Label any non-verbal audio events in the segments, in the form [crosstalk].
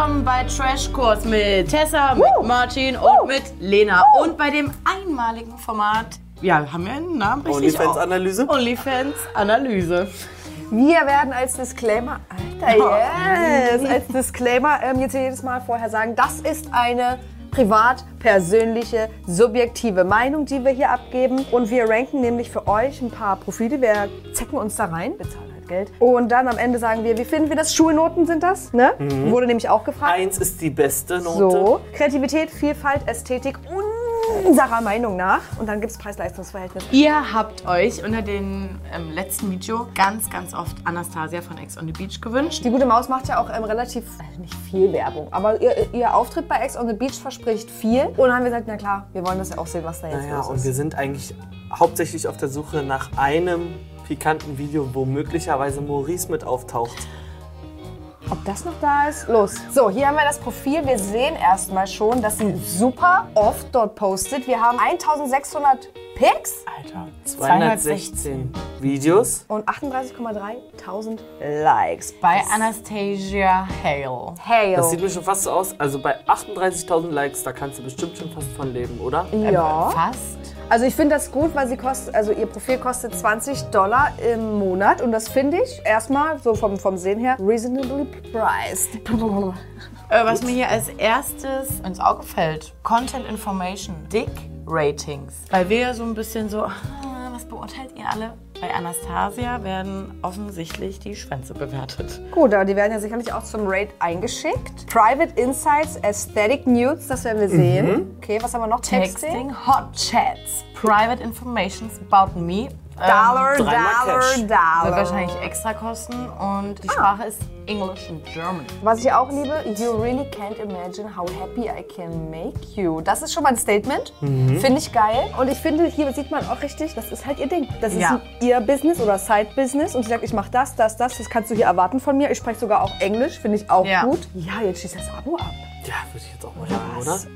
willkommen bei Trashkurs mit Tessa, mit Martin und mit Lena. Und bei dem einmaligen Format, ja, haben wir einen Namen richtig? OnlyFans-Analyse? OnlyFans-Analyse. Wir werden als Disclaimer, Alter, yes, als Disclaimer ähm, jetzt jedes Mal vorher sagen, das ist eine privat, persönliche, subjektive Meinung, die wir hier abgeben. Und wir ranken nämlich für euch ein paar Profile. Wir zecken uns da rein, bezahlen Geld. Und dann am Ende sagen wir, wie finden wir das? Schulnoten sind das, ne? Wurde nämlich auch gefragt. Eins ist die beste Note. So, Kreativität, Vielfalt, Ästhetik unserer Meinung nach. Und dann gibt es Preis-Leistungs-Verhältnis. Ihr habt euch unter dem ähm, letzten Video ganz, ganz oft Anastasia von Ex on the Beach gewünscht. Die gute Maus macht ja auch ähm, relativ, also nicht viel Werbung, aber ihr, ihr Auftritt bei Ex on the Beach verspricht viel. Und dann haben wir gesagt, na klar, wir wollen das ja auch sehen, was da jetzt Naja, los und ist. wir sind eigentlich hauptsächlich auf der Suche nach einem pikanten Video, wo möglicherweise Maurice mit auftaucht. Ob das noch da ist? Los. So, hier haben wir das Profil. Wir sehen erstmal schon, dass sie super oft dort postet. Wir haben 1600 Pics Alter, 216 Videos. und 38,3 Likes. Bei Anastasia Hale. Hey, Das sieht mir schon fast so aus. Also bei 38.000 Likes, da kannst du bestimmt schon fast von leben, oder? ja. Fast. Also ich finde das gut, weil sie kostet, also ihr Profil kostet 20 Dollar im Monat und das finde ich erstmal so vom, vom Sehen her reasonably priced. [laughs] Äh, was mir hier als erstes ins Auge fällt, Content Information, Dick Ratings. Weil wir ja so ein bisschen so, ah, was beurteilt ihr alle? Bei Anastasia werden offensichtlich die Schwänze bewertet. Gut, aber die werden ja sicherlich auch zum Rate eingeschickt. Private Insights, Aesthetic Nudes, das werden wir sehen. Okay, was haben wir noch? Texting, Hot Chats, Private Informations about me. Dollar, dreimal Dollar. Ähm, wird Dollar. wahrscheinlich extra kosten und die Sprache ist English und German. Was ich auch liebe, you really can't imagine how happy I can make you. Das ist schon mal ein Statement. Finde ich geil. Und ich finde, hier sieht man auch richtig, das ist halt ihr Ding. Das ist Ja. ihr Business oder Side-Business. Und sie sagt, ich mache das, das, das. Das kannst du hier erwarten von mir. Ich spreche sogar auch Englisch, finde ich auch Ja. gut. Ja, jetzt schießt das Abo ab. Ja, würde ich jetzt auch mal sagen, oder? Was?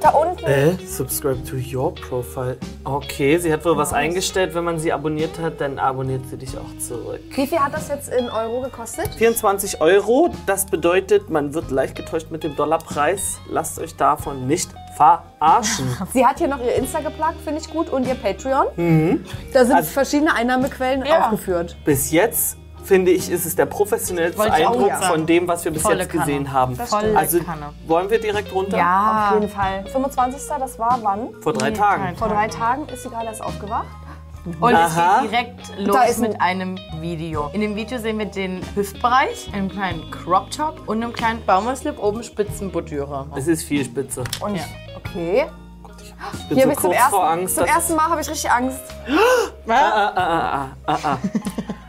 Da unten. Äh, subscribe to your profile. Okay, sie hat wohl was eingestellt. Wenn man sie abonniert hat, dann abonniert sie dich auch zurück. Wie viel hat das jetzt in Euro gekostet? 24 Euro, das bedeutet, man wird leicht getäuscht mit dem Dollarpreis. Lasst euch davon nicht verarschen. [laughs] Sie hat hier noch ihr Insta geplagt, finde ich gut, und ihr Patreon. Da sind Also- verschiedene Einnahmequellen Ja. aufgeführt. Bis jetzt, finde ich, ist es der professionellste Wollte ich auch Eindruck sagen. von dem, was wir bis Volle jetzt Kanne. gesehen haben. Volle Also, Kanne. wollen wir direkt runter? Ja. Auf jeden Fall. 25. Das war wann? Vor drei Nee, Tagen. Vor drei Tagen ist sie gerade erst aufgewacht. Und Aha. es geht direkt Da los ist ein- mit einem Video. In dem Video sehen wir den Hüftbereich, einen kleinen Crop Top und einem kleinen Baumwollslip, oben Spitzenbordüre. Es ist viel Spitze. Und Ja. okay. Ich bin Hier so habe ich zum kurz ersten, vor Angst. zum dass- ersten Mal habe ich richtig Angst. [laughs]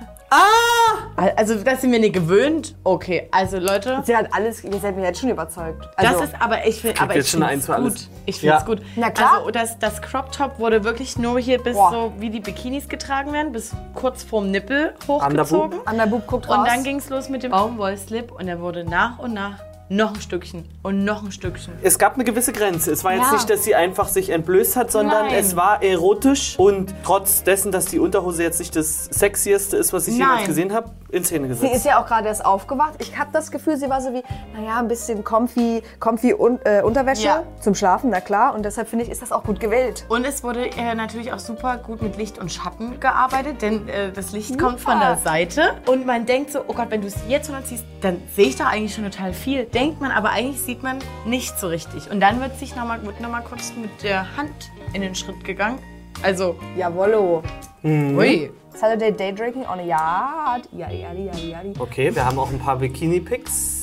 Also, das sind wir nicht gewöhnt. Okay, also Leute, Sie hat alles, ihr seid mir jetzt schon überzeugt. das Also, ist aber ich finde aber jetzt ich schon find's eins für gut. alles. Ich finde es Ja. gut. Na klar. Also das, das Crop Top wurde wirklich nur hier bis Boah. so wie die Bikinis getragen werden, bis kurz vorm Nippel hochgezogen. Underboob guckt raus. Und dann ging es los mit dem Baumwollslip und er wurde nach und nach noch ein Stückchen und noch ein Stückchen. Es gab eine gewisse Grenze. Es war jetzt Ja. nicht, dass sie einfach sich entblößt hat, sondern Nein. es war erotisch. Und trotz dessen, dass die Unterhose jetzt nicht das sexieste ist, was ich Nein. jemals gesehen habe, in Szene Sie gesetzt. ist ja auch gerade erst aufgewacht. Ich habe das Gefühl, sie war so wie, naja, ein bisschen comfy, comfy un, äh, Unterwäsche Ja. zum Schlafen, na klar. Und deshalb finde ich, ist das auch gut gewählt. Und es wurde äh, natürlich auch super gut mit Licht und Schatten gearbeitet, denn äh, das Licht kommt von der Seite. Und man denkt so, oh Gott, wenn du es jetzt runterziehst, dann sehe ich doch eigentlich schon total viel. Denkt man, aber eigentlich sieht man nicht so richtig. Und dann wird sich noch mal, wird noch mal kurz mit der Hand in den Schritt gegangen. Also, Jawollo. ui. Saturday Day Drinking on a Yacht. Ja, ja, ja, ja. Okay, wir haben auch ein paar Bikini-Pics.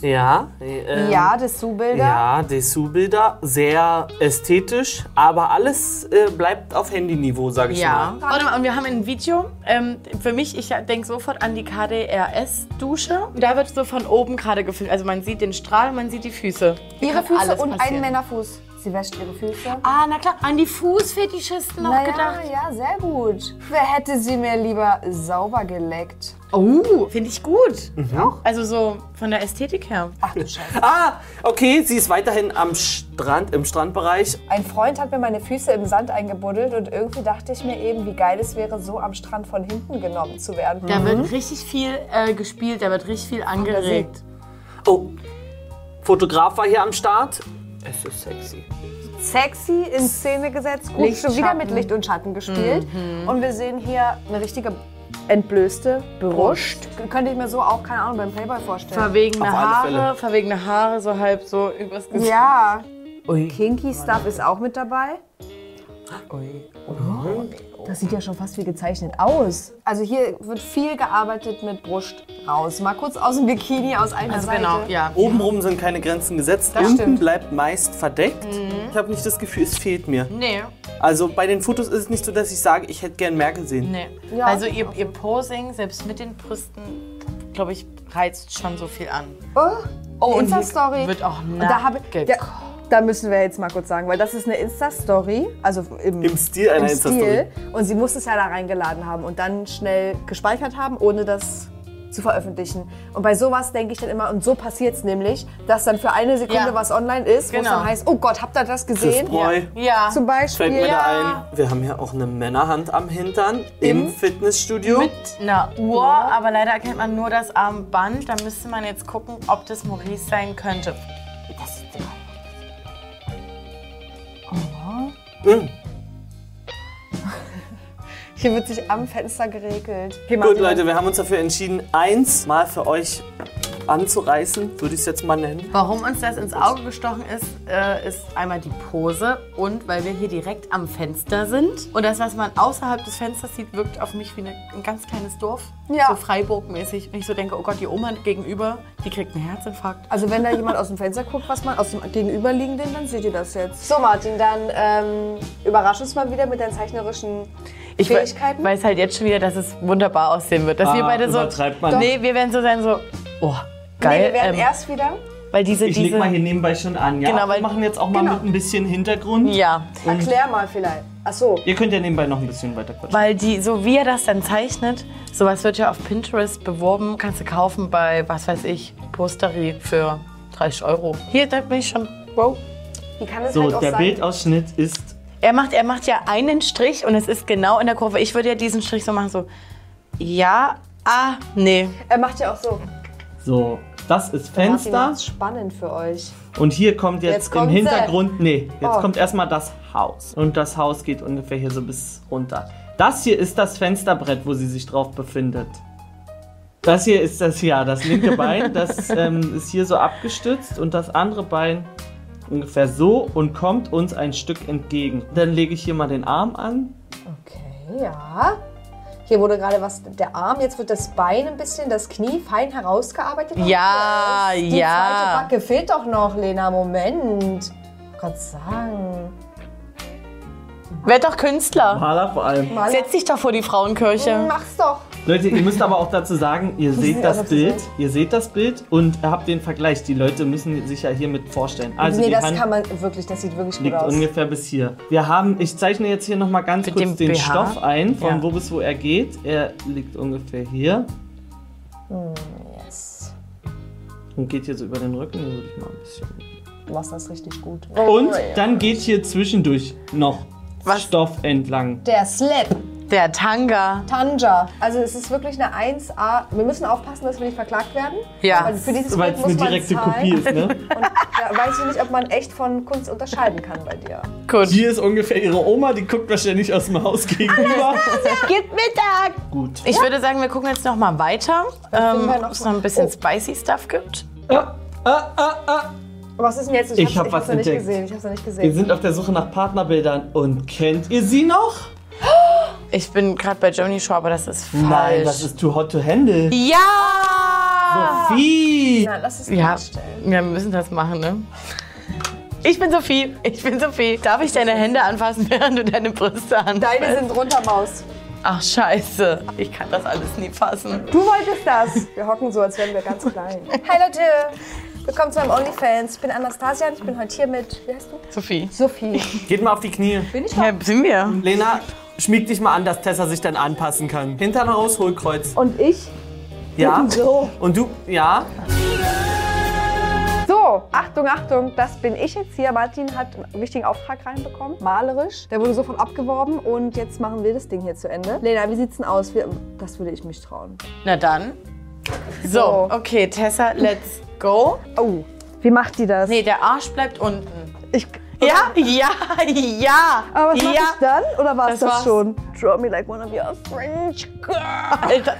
Ja. äh, Ja, Dessous-Bilder. Ja, Dessous-Bilder, sehr ästhetisch, aber alles äh, bleibt auf Handyniveau, sage ich Ja. mal. Warte mal, und wir haben ein Video. Ähm, für mich, ich denke sofort an die KDRS-Dusche. Da wird so von oben gerade gefilmt. Also man sieht den Strahl, man sieht die Füße. Ihre Füße und passieren. ein Männerfuß. Sie wäscht ihre Füße. Ah, na klar, an die Fußfetischisten noch Naja, gedacht. ja, sehr gut. Wer hätte sie mir lieber sauber geleckt? Oh, finde ich gut. Also so von der Ästhetik her. Ach du Scheiße. [laughs] Ah, okay, sie ist weiterhin am Strand, im Strandbereich. Ein Freund hat mir meine Füße im Sand eingebuddelt und irgendwie dachte ich mir eben, wie geil es wäre, so am Strand von hinten genommen zu werden. Da wird richtig viel äh, gespielt, da wird richtig viel angeregt. Oh, Fotograf war hier am Start. Es ist sexy. Sexy in Szene gesetzt, gut, Licht, schon wieder Schatten. mit Licht und Schatten gespielt. Und wir sehen hier eine richtige entblößte Brust. Könnte ich mir so auch, keine Ahnung, beim Playboy vorstellen. Verwegene Haare, verwegene Haare, so halb so übers Gesicht. Ja, Ui. Kinky Stuff ist auch mit dabei. Ui. Das sieht ja schon fast wie gezeichnet aus. Also hier wird viel gearbeitet mit Brust raus. Mal kurz aus dem Bikini, aus einer Also Seite. genau, ja. Obenrum sind keine Grenzen gesetzt. Das Unten stimmt. bleibt meist verdeckt. Ich habe nicht das Gefühl, es fehlt mir. Nee, Also bei den Fotos ist es nicht so, dass ich sage, ich hätte gern mehr gesehen. nee. Ja. Also ihr, ihr Posing, selbst mit den Brüsten, glaube ich, reizt schon so viel an. Oh, Oh, und Insta-Story. wird auch Und da, habe nackt da, müssen wir jetzt mal kurz sagen, weil das ist eine Insta-Story, also im, Im Stil einer Insta-Story. Und sie muss es ja da reingeladen haben und dann schnell gespeichert haben, ohne das zu veröffentlichen. Und bei sowas denke ich dann immer, und so passiert es nämlich, dass dann für eine Sekunde Ja. was online ist, wo es Genau. dann heißt, oh Gott, habt ihr das Chris gesehen? Breu. Ja. Zum Beispiel. Fällt mir Ja. da ein, wir haben hier auch eine Männerhand am Hintern im Fitnessstudio. Mit einer Uhr, aber leider erkennt man nur das Armband. Da müsste man jetzt gucken, ob das Maurice sein könnte. Hier wird sich am Fenster geregelt. Gut, Leute, wir haben uns dafür entschieden, eins mal für euch anzureißen, würde ich es jetzt mal nennen. Warum uns das ins Auge gestochen ist, äh, ist einmal die Pose und weil wir hier direkt am Fenster sind. Und das, was man außerhalb des Fensters sieht, wirkt auf mich wie eine, ein ganz kleines Dorf. Ja. So Freiburg-mäßig. Und ich so denke, oh Gott, die Oma gegenüber, die kriegt einen Herzinfarkt. Also wenn da jemand aus dem Fenster guckt, was man aus dem gegenüberliegenden, dann seht ihr das jetzt. So Martin, dann ähm, überrasch uns mal wieder mit deinen zeichnerischen Ich Fähigkeiten. weiß halt jetzt schon wieder, dass es wunderbar aussehen wird. Dass wir Ah, beide so. übertreibt man. Nee, wir werden so sein, so. Oh, geil. nee, wir werden ähm, erst wieder. weil diese. Ich diese leg mal hier nebenbei schon an, ja? Genau, weil- wir machen jetzt auch mal Genau. mit ein bisschen Hintergrund. Ja, Erklär mal vielleicht. Ach so. Ihr könnt ja nebenbei noch ein bisschen weiter quatschen. weil die, so wie er das dann zeichnet, sowas wird ja auf Pinterest beworben, kannst du kaufen bei, was weiß ich, Posterie für 30 Euro. Hier, da bin ich schon. Wow. Wie kann es So, halt auch der sein? Bildausschnitt ist Er macht, er macht ja einen Strich und es ist genau in der Kurve. Ich würde ja diesen Strich so machen, so. Ja, ah, nee. Er macht ja auch so. So, das ist Fenster macht's spannend für euch. und hier kommt jetzt, Jetzt im. Hintergrund, nee, jetzt Oh. kommt erstmal das Haus und das Haus geht ungefähr hier so bis runter. Das hier ist das Fensterbrett, wo sie sich drauf befindet. Das hier ist das, ja, das linke [laughs] Bein, das ähm, ist hier so abgestützt und das andere Bein ungefähr so und kommt uns ein Stück entgegen. Dann lege ich hier mal den Arm an. Okay, ja. Hier wurde gerade was, der Arm, jetzt wird das Bein ein bisschen, das Knie fein herausgearbeitet. Ja, Die ja. zweite Backe fehlt doch noch, Lena, Moment. Gott sagen. Werd doch Künstler. Maler vor allem. Mal Setz dich doch vor die Frauenkirche. Mach's doch. Leute, ihr müsst aber auch dazu sagen, ihr seht das Bild, ihr seht das Bild und habt den Vergleich. Die Leute müssen sich ja hiermit vorstellen. Also nee, das Hand kann man wirklich, das sieht wirklich gut liegt aus. ungefähr bis hier. Wir haben, ich zeichne jetzt hier noch mal ganz Mit kurz den BH? Stoff ein, von Ja. wo bis wo er geht. Er liegt ungefähr hier Yes. und geht hier so über den Rücken. Würde ich mal ein bisschen. Du machst das richtig gut. Und dann geht hier zwischendurch noch Was? Stoff entlang. Der Slap. Der Tanga. Tanja. Also es ist wirklich eine 1A. Wir müssen aufpassen, dass wir nicht verklagt werden. Ja. Weil für dieses Weil Bild es muss eine man direkte. Kopie ist, ne? [laughs] Und da weiß ich nicht, ob man echt von Kunst unterscheiden kann bei dir. Gut. Hier ist ungefähr ihre Oma, die guckt wahrscheinlich aus dem Haus gegenüber. Gibt Mittag. Gut. Ich würde sagen, wir gucken jetzt noch mal weiter, ähm, ob es so- noch ein bisschen Oh. spicy Stuff gibt. Ah, ah, ah, ah. Was ist denn jetzt? Ich hab hab's- was hab's noch nicht entdeckt. gesehen. Ich hab's noch nicht Wir gesehen. sind auf der Suche nach Partnerbildern und kennt ihr sie noch? Ich bin gerade bei Joni Shaw, aber das ist falsch. Nein, das ist too hot to handle. Ja! Sophie! Na, lass es Ja, darstellen. ja, wir müssen das machen, ne? Ich bin Sophie. Ich bin Sophie. Darf ich deine Hände anfassen, während du deine Brüste anfasst? Deine sind runter, Maus. Ach, scheiße. Ich kann das alles nie fassen. Du wolltest das. Wir hocken so, als wären wir ganz klein. [laughs] Hi Leute. Willkommen zu meinem OnlyFans. Ich bin Anastasia und ich bin heute hier mit, wie heißt du? Sophie. Sophie. Geht mal auf die Knie. Bin ich Ja, sind wir. Lena, schmieg dich mal an, dass Tessa sich dann anpassen kann. Hintern raus, Hohlkreuz. Und ich? Ja. So. Und du, ja. So, Achtung, Achtung, das bin ich jetzt hier. Martin hat einen wichtigen Auftrag reinbekommen, malerisch. Der wurde sofort abgeworben und jetzt machen wir das Ding hier zu Ende. Lena, wie sieht's denn aus? Wir, das würde ich mich trauen. Na dann. So, So. okay, Tessa, let's go. Oh, wie macht die das? Nee, der Arsch bleibt unten. Ich, Ja, ja, ja. aber was ja. mach ich dann? Oder war es Das das, schon? Draw me like one of your French girls. Alter.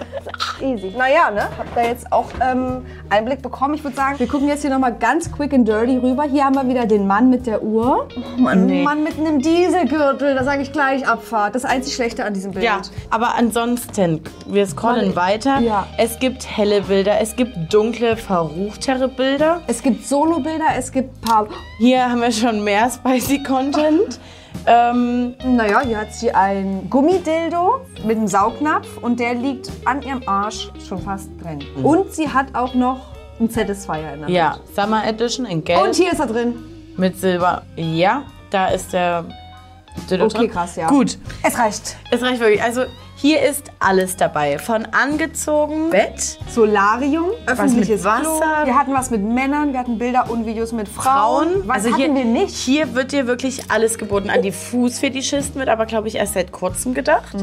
Easy. Naja, ne? Habt da jetzt auch ähm, Einblick bekommen. Ich würde sagen, wir gucken jetzt hier nochmal ganz quick and dirty rüber. Hier haben wir wieder den Mann mit der Uhr. Oh Mann, Nee. Mann mit einem Dieselgürtel. Da sage ich gleich Abfahrt. Das einzig Schlechte an diesem Bild. Ja, aber ansonsten, wir scrollen Mann, weiter. ja. Es gibt helle Bilder, es gibt dunkle, verruchtere Bilder. Es gibt Solo-Bilder, es gibt paar. Hier haben wir schon mehr spicy Content. ähm, Naja, hier hat sie ein Gummidildo mit einem Saugnapf und der liegt an ihrem Arsch schon fast drin. Und sie hat auch noch einen Satisfier in der ja, Summer Edition in Gelb Hand. Und hier ist er drin. mit Silber. Ja, da ist der. Dildo Okay, drin. krass, ja. Gut, Es reicht. es reicht wirklich. Also hier ist alles dabei. Von angezogen, Bett, Solarium, öffentliches Klo. Wasser. Wir hatten was mit Männern, wir hatten Bilder und Videos mit Frauen. Frauen. Was also hatten hier, wir nicht? Hier wird dir wirklich alles geboten. An die Fußfetischisten wird aber, glaube ich, erst seit kurzem gedacht.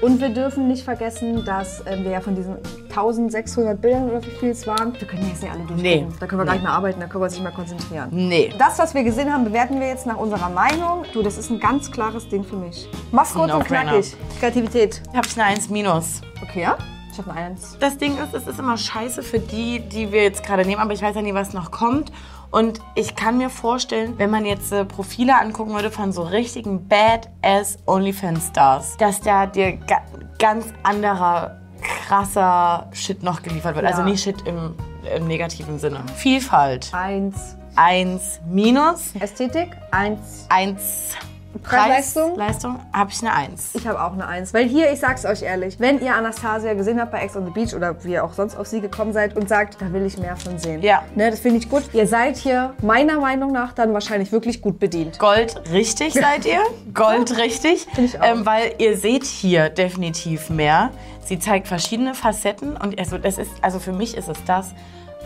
Und wir dürfen nicht vergessen, dass äh, wir ja von diesen 1600 Bildern oder wie viel es waren, wir können ja jetzt nicht alle durchgucken. Nee. Da können wir gar nicht mehr arbeiten, da können wir uns nicht mehr konzentrieren. Nee. Das, was wir gesehen haben, bewerten wir jetzt nach unserer Meinung. Du, das ist ein ganz klares Ding für mich. Mach's kurz und No-brainer. knackig. Kreativität. Habe ich eine 1 minus. Okay, ja? Ich habe eine Eins. Das Ding ist, es ist immer scheiße für die, die wir jetzt gerade nehmen, aber ich weiß ja nie, was noch kommt. Und ich kann mir vorstellen, wenn man jetzt äh, Profile angucken würde von so richtigen Badass OnlyFans-Stars, dass da dir ga ganz anderer, krasser Shit noch geliefert wird. Ja. Also nicht Shit im, im negativen Sinne. Vielfalt. Eins. 1 minus. Ästhetik. Eins. 1 Preis-Leistung? Leistung habe ich eine 1. Ich habe auch eine Eins. Weil hier, ich sag's euch ehrlich, wenn ihr Anastasia gesehen habt bei Ex on the Beach oder wie ihr auch sonst auf sie gekommen seid und sagt, da will ich mehr von sehen. Ja. Ne, das finde ich gut. Ihr seid hier meiner Meinung nach dann wahrscheinlich wirklich gut bedient. Gold richtig [laughs] seid ihr. Gold richtig. ich auch. Ähm, weil ihr seht hier definitiv mehr. Sie zeigt verschiedene Facetten und also das ist, also für mich ist es das,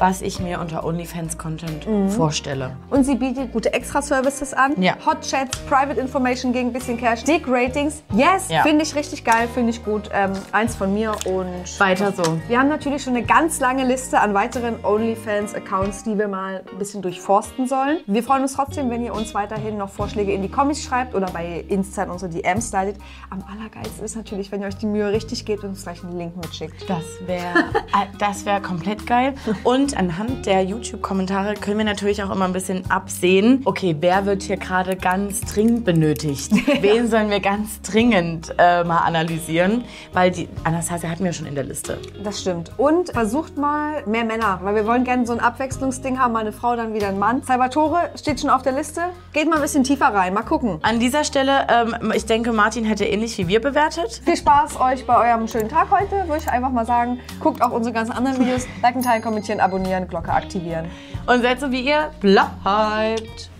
was ich mir unter OnlyFans-Content Mhm. vorstelle. Und sie bietet gute Extra-Services an. Ja. Hot Chats, Private Information gegen ein bisschen Cash, Dick Ratings. Yes, Ja. finde ich richtig geil, finde ich gut. Ähm, eins von mir und Weiter so. Wir haben natürlich schon eine ganz lange Liste an weiteren OnlyFans-Accounts, die wir mal ein bisschen durchforsten sollen. Wir freuen uns trotzdem, wenn ihr uns weiterhin noch Vorschläge in die Comics schreibt oder bei Insta in unsere DMs slidet. Am allergeilsten ist natürlich, wenn ihr euch die Mühe richtig gebt und uns gleich einen Link mitschickt. Das wäre [laughs] das wär komplett geil. Und anhand der YouTube-Kommentare können wir natürlich auch immer ein bisschen absehen, okay, wer wird hier gerade ganz dringend benötigt? [laughs] Wen sollen wir ganz dringend äh, mal analysieren? Weil die Anastasia hatten wir schon in der Liste. Das stimmt. Und versucht mal mehr Männer, weil wir wollen gerne so ein Abwechslungsding haben. Mal eine Frau, dann wieder ein Mann. Salvatore steht schon auf der Liste. Geht mal ein bisschen tiefer rein. Mal gucken. An dieser Stelle, ähm, ich denke, Martin hätte ähnlich wie wir bewertet. Viel Spaß euch bei eurem schönen Tag heute, würde ich einfach mal sagen. Guckt auch unsere ganzen anderen Videos. Liken, teilen, kommentieren, abonnieren, Glocke aktivieren. Und seid so wie ihr bleibt.